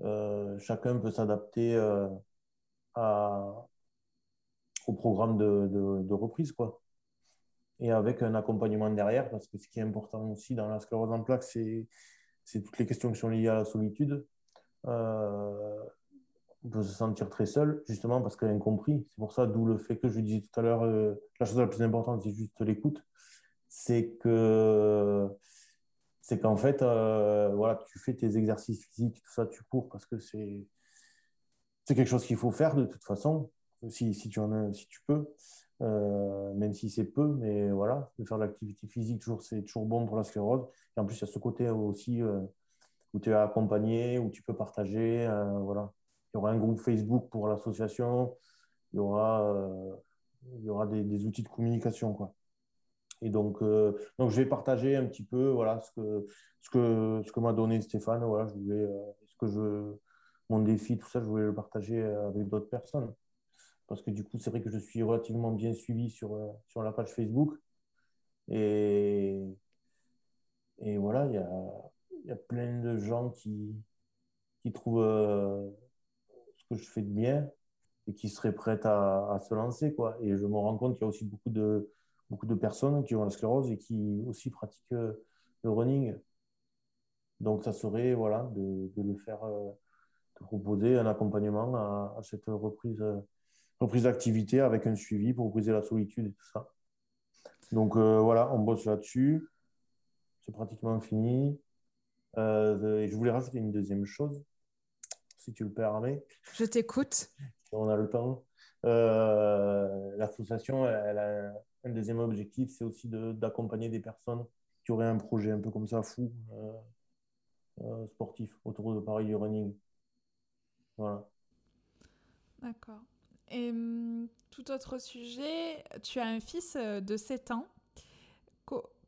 euh, chacun peut s'adapter euh, au programme de, de, reprise. Quoi. Et avec un accompagnement derrière, parce que ce qui est important aussi dans la sclérose en plaques, c'est, c'est toutes les questions qui sont liées à la solitude. Euh, on peut se sentir très seul, justement parce qu'il y a incompris. C'est pour ça, d'où le fait que je disais tout à l'heure, la chose la plus importante, c'est juste l'écoute. C'est que c'est qu'en fait, euh, voilà, tu fais tes exercices physiques, tout ça, tu cours parce que c'est c'est quelque chose qu'il faut faire de toute façon, si, si, tu, en as, si tu peux, euh, même si c'est peu, mais voilà, de faire de l'activité physique, toujours, c'est toujours bon pour la sclérose. Et en plus, il y a ce côté aussi euh, où tu es accompagné, où tu peux partager. voilà. Il y aura un groupe Facebook pour l'association, il y aura, il y aura des, des, outils de communication. Quoi. Et donc, donc, je vais partager un petit peu voilà, ce que, ce que, ce que m'a donné Stéphane. Voilà, je voulais, ce que je, mon défi, tout ça, je voulais le partager avec d'autres personnes. Parce que du coup, c'est vrai que je suis relativement bien suivi sur, sur la page Facebook. Et, et voilà, il y a, y a, plein de gens qui, qui trouvent euh, ce que je fais de bien et qui seraient prêtes à, se lancer. Quoi. Et je me rends compte qu'il y a aussi beaucoup de, beaucoup de personnes qui ont la sclérose et qui aussi pratiquent euh, le running. Donc, ça serait voilà, de, de le faire, euh, de proposer un accompagnement à, à cette reprise, reprise d'activité avec un suivi pour briser la solitude et tout ça. Donc euh, voilà, on bosse là-dessus. C'est pratiquement fini. Euh, et je voulais rajouter une deuxième chose, si tu le permets. Je t'écoute. On a le temps. Euh, L'association, elle a un deuxième objectif, c'est aussi d'accompagner des personnes qui auraient un projet un peu comme ça, fou, euh, sportif, autour de Paris du running. Voilà. D'accord. Et hum, tout autre sujet, tu as un fils euh, de 7 ans.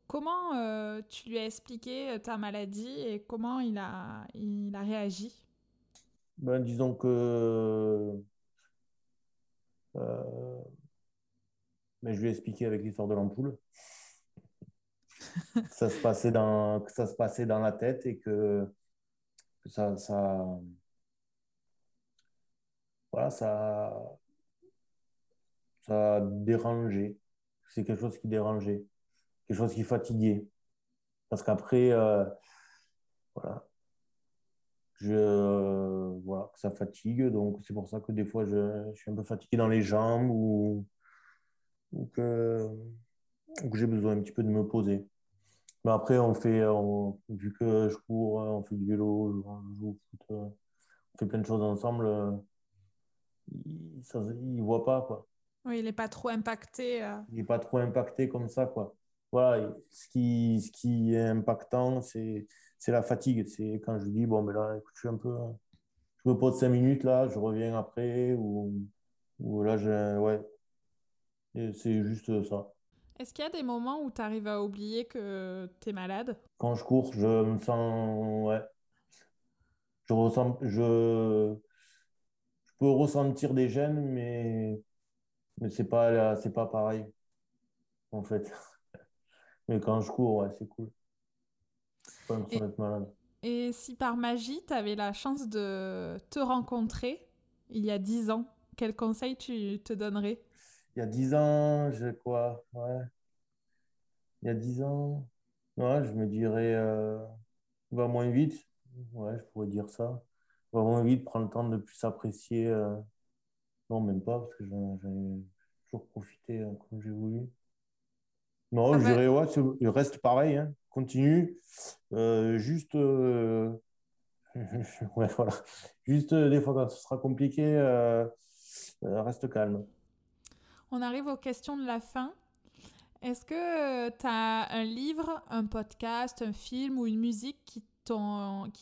comment euh, tu lui as expliqué euh, ta maladie et comment il a, il a réagi? Ben, Disons que ben, je lui ai expliqué avec l'histoire de l'ampoule. (laughs) ça se passait dans, que ça se passait dans la tête et que, que ça, ça, voilà, ça, ça dérangeait. C'est quelque chose qui dérangeait, quelque chose qui fatiguait. Parce qu'après, euh, voilà, je, voilà, ça fatigue. Donc, c'est pour ça que des fois, je, suis un peu fatigué dans les jambes ou, que, j'ai besoin un petit peu de me poser. Mais après, on fait, vu que je cours, on fait du vélo, on joue au foot, on fait plein de choses ensemble, il ne voit pas, quoi. Oui, il n'est pas trop impacté. Euh. Il n'est pas trop impacté comme ça, quoi. Voilà, ce qui, ce qui est impactant, c'est la fatigue. C'est quand je dis, bon, mais là, écoute, je suis un peu. Je me pose cinq minutes, là, je reviens après, ou, ou là, je, ouais. C'est juste ça. Est-ce qu'il y a des moments où tu arrives à oublier que tu es malade? Quand je cours, je me sens. Ouais. Je ressens. Je, je peux ressentir des gènes, mais mais c'est pas, c'est pas pareil, en fait. (laughs) Mais quand je cours, ouais, c'est cool. Pas et, malade. Et si par magie, tu avais la chance de te rencontrer il y a dix ans, quel conseil tu te donnerais? Il y a dix ans, j'ai quoi Ouais. Il y a dix ans, ouais, je me dirais euh, va moins vite. Ouais, je pourrais dire ça. Va moins vite, prends le temps de plus apprécier. Euh, non, même pas, parce que j'en ai toujours profité hein, comme j'ai voulu. Non, je dirais, ouais, il reste pareil, hein. continue. Euh, juste, euh, (laughs) ouais, voilà. Juste des fois quand ce sera compliqué, reste calme. On arrive aux questions de la fin. Est-ce que tu as un livre, un podcast, un film ou une musique qui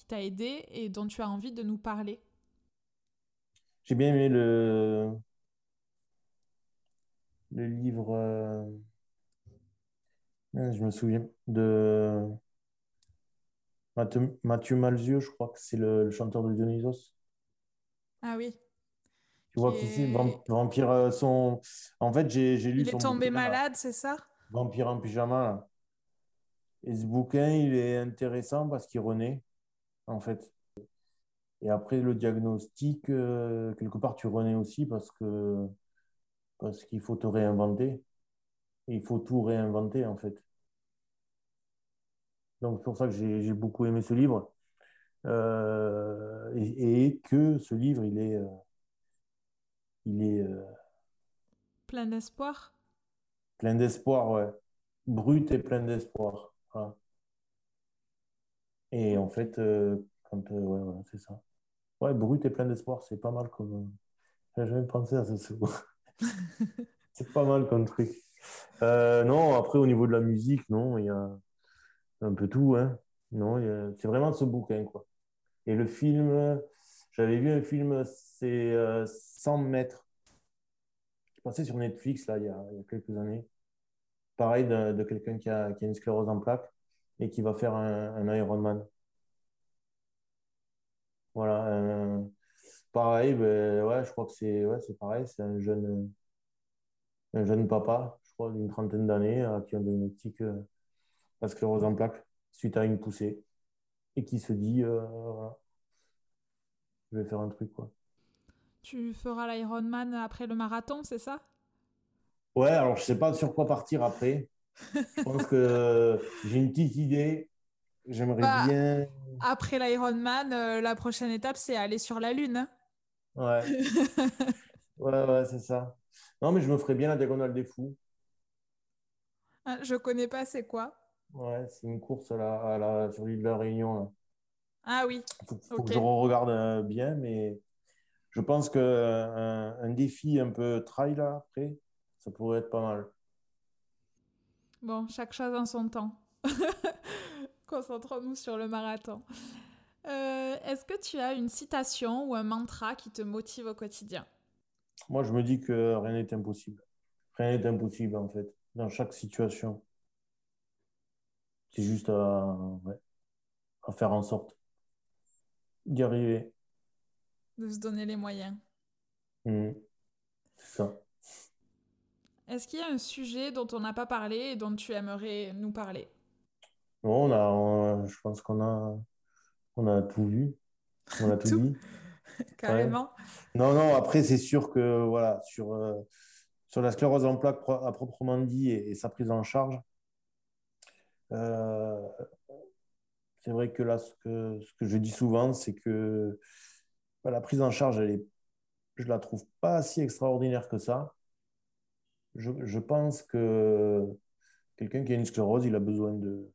t'a aidé et dont tu as envie de nous parler j'ai bien aimé le, le livre. Euh, je me souviens de Mathieu, Mathieu Malzieu, je crois que c'est le, chanteur de Dionysos. Ah oui. Tu vois qu'ici, Vampire, euh, son. En fait, j'ai lu. Il est tombé malade, c'est ça? Vampire en pyjama. Et ce bouquin, il est intéressant parce qu'il renaît, en fait. Et après, le diagnostic, euh, quelque part, tu renais aussi parce que parce qu'il faut te réinventer. Et il faut tout réinventer, en fait. Donc, c'est pour ça que j'ai beaucoup aimé ce livre. Euh, et, que ce livre, il est. Euh, il est. plein d'espoir? Plein d'espoir, ouais. Brut et plein d'espoir. Et en fait, quand. ouais, ouais c'est ça. Ouais, brut et plein d'espoir, c'est pas mal comme. Euh, j'ai jamais pensé à ça. (laughs) c'est pas mal comme truc. Euh, non, après, au niveau de la musique, non, il y a un peu tout. Hein. Non, c'est vraiment ce bouquin, quoi. Et le film, j'avais vu un film, c'est 100 euh, mètres, qui passait sur Netflix, là, il y a, il y a quelques années. Pareil de, quelqu'un qui a, une sclérose en plaques et qui va faire un, Ironman. Voilà. pareil, ben, ouais, je crois que c'est ouais, pareil. C'est un jeune, un jeune papa, je crois, d'une trentaine d'années, qui a une optique la sclérose en plaques suite à une poussée et qui se dit je vais faire un truc quoi. Tu feras l'Ironman après le marathon, c'est ça? Ouais, alors je sais pas sur quoi partir après. je pense que j'ai une petite idée. J'aimerais bah, bien. Après l'Ironman, euh, la prochaine étape, c'est aller sur la Lune. Hein. ouais. (laughs) ouais, ouais, c'est ça. Non, mais je me ferais bien la diagonale des fous. Ah, je connais pas, c'est quoi? Ouais, c'est une course à la, sur l'île de la Réunion. Ah oui. Il faut, que je regarde euh, bien, mais je pense qu'un euh, un défi un peu trail là, après, ça pourrait être pas mal. Bon, chaque chose en son temps. (laughs) Concentrons-nous sur le marathon. Euh, est-ce que tu as une citation ou un mantra qui te motive au quotidien? Moi, je me dis que rien n'est impossible. Rien n'est impossible, en fait, dans chaque situation. C'est juste à, à faire en sorte d'y arriver. De se donner les moyens. Mmh. C'est ça. Est-ce qu'il y a un sujet dont on n'a pas parlé et dont tu aimerais nous parler? On a, je pense qu'on a, on a tout vu. On a tout, (laughs) dit. (laughs) Carrément. Non, non, après, c'est sûr que voilà, sur, euh, sur la sclérose en plaques à proprement dit et, sa prise en charge, euh, c'est vrai que là, ce que, ce que je dis souvent, c'est que bah, la prise en charge, elle est, je ne la trouve pas si extraordinaire que ça. Je, pense que quelqu'un qui a une sclérose, il a besoin de,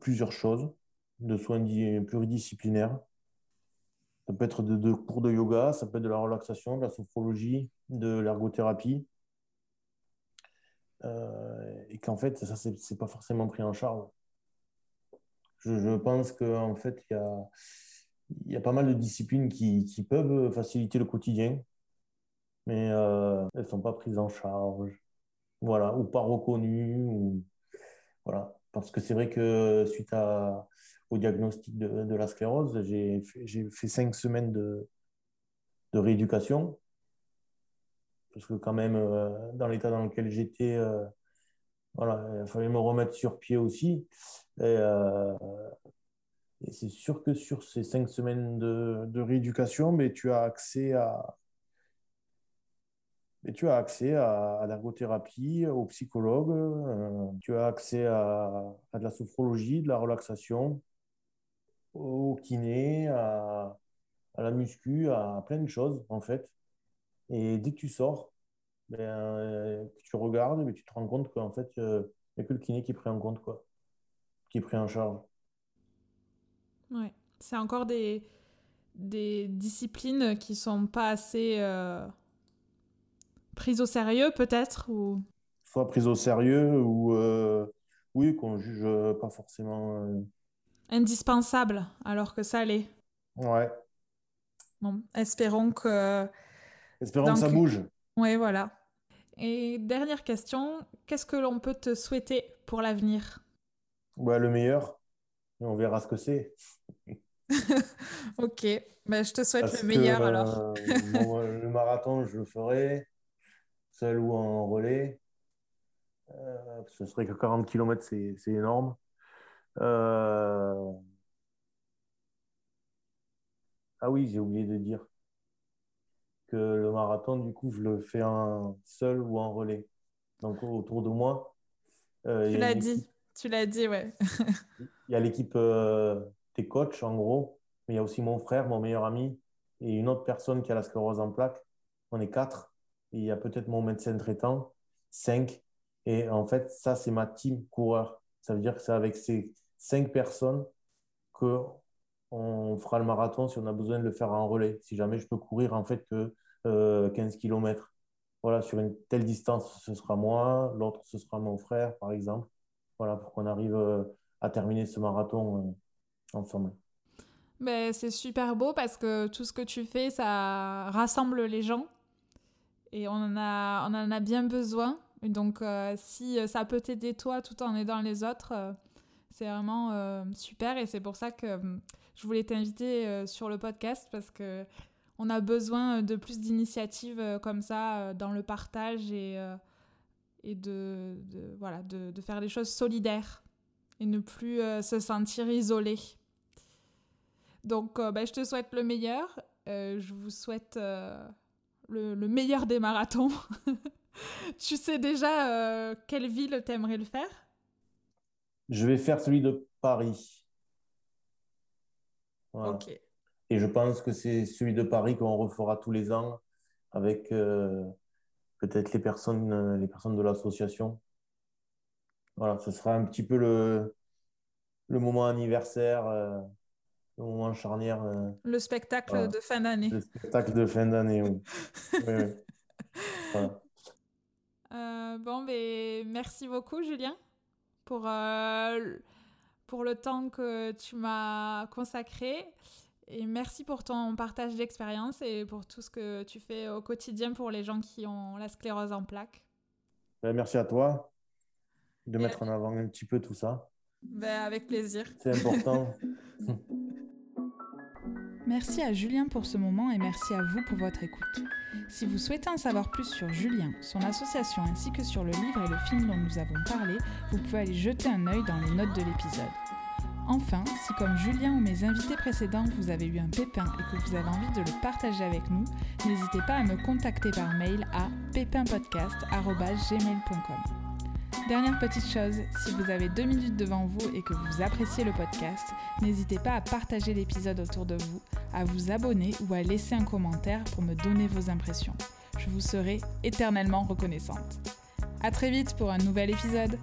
plusieurs choses, de soins pluridisciplinaires. Ça peut être de, cours de yoga, ça peut être de la relaxation, de la sophrologie, de l'ergothérapie. Euh, et qu'en fait, ça, c'est pas forcément pris en charge. Je, pense qu'en fait, il y a, pas mal de disciplines qui peuvent faciliter le quotidien, mais euh, elles sont pas prises en charge, voilà, ou pas reconnues. Voilà. Parce que c'est vrai que suite au diagnostic de, la sclérose, j'ai fait, cinq semaines de, de rééducation. Parce que quand même, euh, dans l'état dans lequel j'étais, euh, voilà, il fallait me remettre sur pied aussi. Et, et c'est sûr que sur ces cinq semaines de, de rééducation, mais tu as accès à, mais tu as accès à, l'ergothérapie, au psychologue, euh, tu as accès à, de la sophrologie, de la relaxation, au kiné, à, la muscu, à plein de choses en fait. Et dès que tu sors, ben, euh, tu regardes, mais ben, tu te rends compte qu'en fait, il n'y a que le kiné qui est pris en compte, quoi, qui est pris en charge. Ouais. C'est encore des, des disciplines qui sont pas assez euh, prises au sérieux, peut-être ou... Soit prises au sérieux ou, euh, oui, qu'on juge pas forcément. Euh, Indispensable, alors que ça l'est. Ouais. Bon, espérons que. Espérons que ça bouge. Oui, voilà. Et dernière question, qu'est-ce que l'on peut te souhaiter pour l'avenir? Ouais, Le meilleur. On verra ce que c'est. (laughs) ok, ben, je te souhaite le meilleur alors. Euh, le marathon, je le ferai, seul ou en relais. Euh, ce serait que 40 km, c'est énorme. Euh, ah oui, j'ai oublié de dire que le marathon, du coup, je le fais en seul ou en relais. Donc autour de moi. tu l'as dit, tu l'as dit, ouais. (laughs) il y a l'équipe des coachs, en gros, mais il y a aussi mon frère, mon meilleur ami, et une autre personne qui a la sclérose en plaques. On est quatre. Il y a peut-être mon médecin traitant, cinq. Et en fait, ça, c'est ma team coureur. Ça veut dire que c'est avec ces cinq personnes que on fera le marathon si on a besoin de le faire en relais. Si jamais je peux courir en fait que 15 euh, km. Voilà, sur une telle distance, ce sera moi, l'autre, ce sera mon frère, par exemple. Voilà, pour qu'on arrive euh, à terminer ce marathon euh, ensemble. Ben, c'est super beau parce que tout ce que tu fais, ça rassemble les gens. Et on en a, on en a bien besoin. donc, si ça peut t'aider toi tout en aidant les autres, c'est vraiment super. Et c'est pour ça que je voulais t'inviter sur le podcast parce que on a besoin de plus d'initiatives comme ça dans le partage et, et de, voilà, de, de, faire des choses solidaires et ne plus se sentir isolé. Donc, ben, je te souhaite le meilleur. je vous souhaite le, le, meilleur des marathons. (laughs) tu sais déjà quelle ville t'aimerais le faire? Je vais faire celui de Paris. Et je pense que c'est celui de Paris qu'on refera tous les ans avec euh, peut-être les personnes, les personnes de l'association. Voilà, ce sera un petit peu le, le moment anniversaire, euh, le moment charnière. Euh, le spectacle de fin d'année. Le spectacle de fin d'année, oui. (laughs) bon, mais merci beaucoup, Julien pour, euh, pour le temps que tu m'as consacré. Et merci pour ton partage d'expérience et pour tout ce que tu fais au quotidien pour les gens qui ont la sclérose en plaques. Ben, merci à toi de mettre en avant un petit peu tout ça. Ben, avec plaisir. C'est important. (laughs) merci à Julien pour ce moment et merci à vous pour votre écoute. Si vous souhaitez en savoir plus sur Julien, son association ainsi que sur le livre et le film dont nous avons parlé, vous pouvez aller jeter un œil dans les notes de l'épisode. Enfin, si comme Julien ou mes invités précédents, vous avez eu un pépin et que vous avez envie de le partager avec nous, n'hésitez pas à me contacter par mail à pépinpodcast.gmail.com. Dernière petite chose, si vous avez deux minutes devant vous et que vous appréciez le podcast, n'hésitez pas à partager l'épisode autour de vous, à vous abonner ou à laisser un commentaire pour me donner vos impressions. Je vous serai éternellement reconnaissante. A très vite pour un nouvel épisode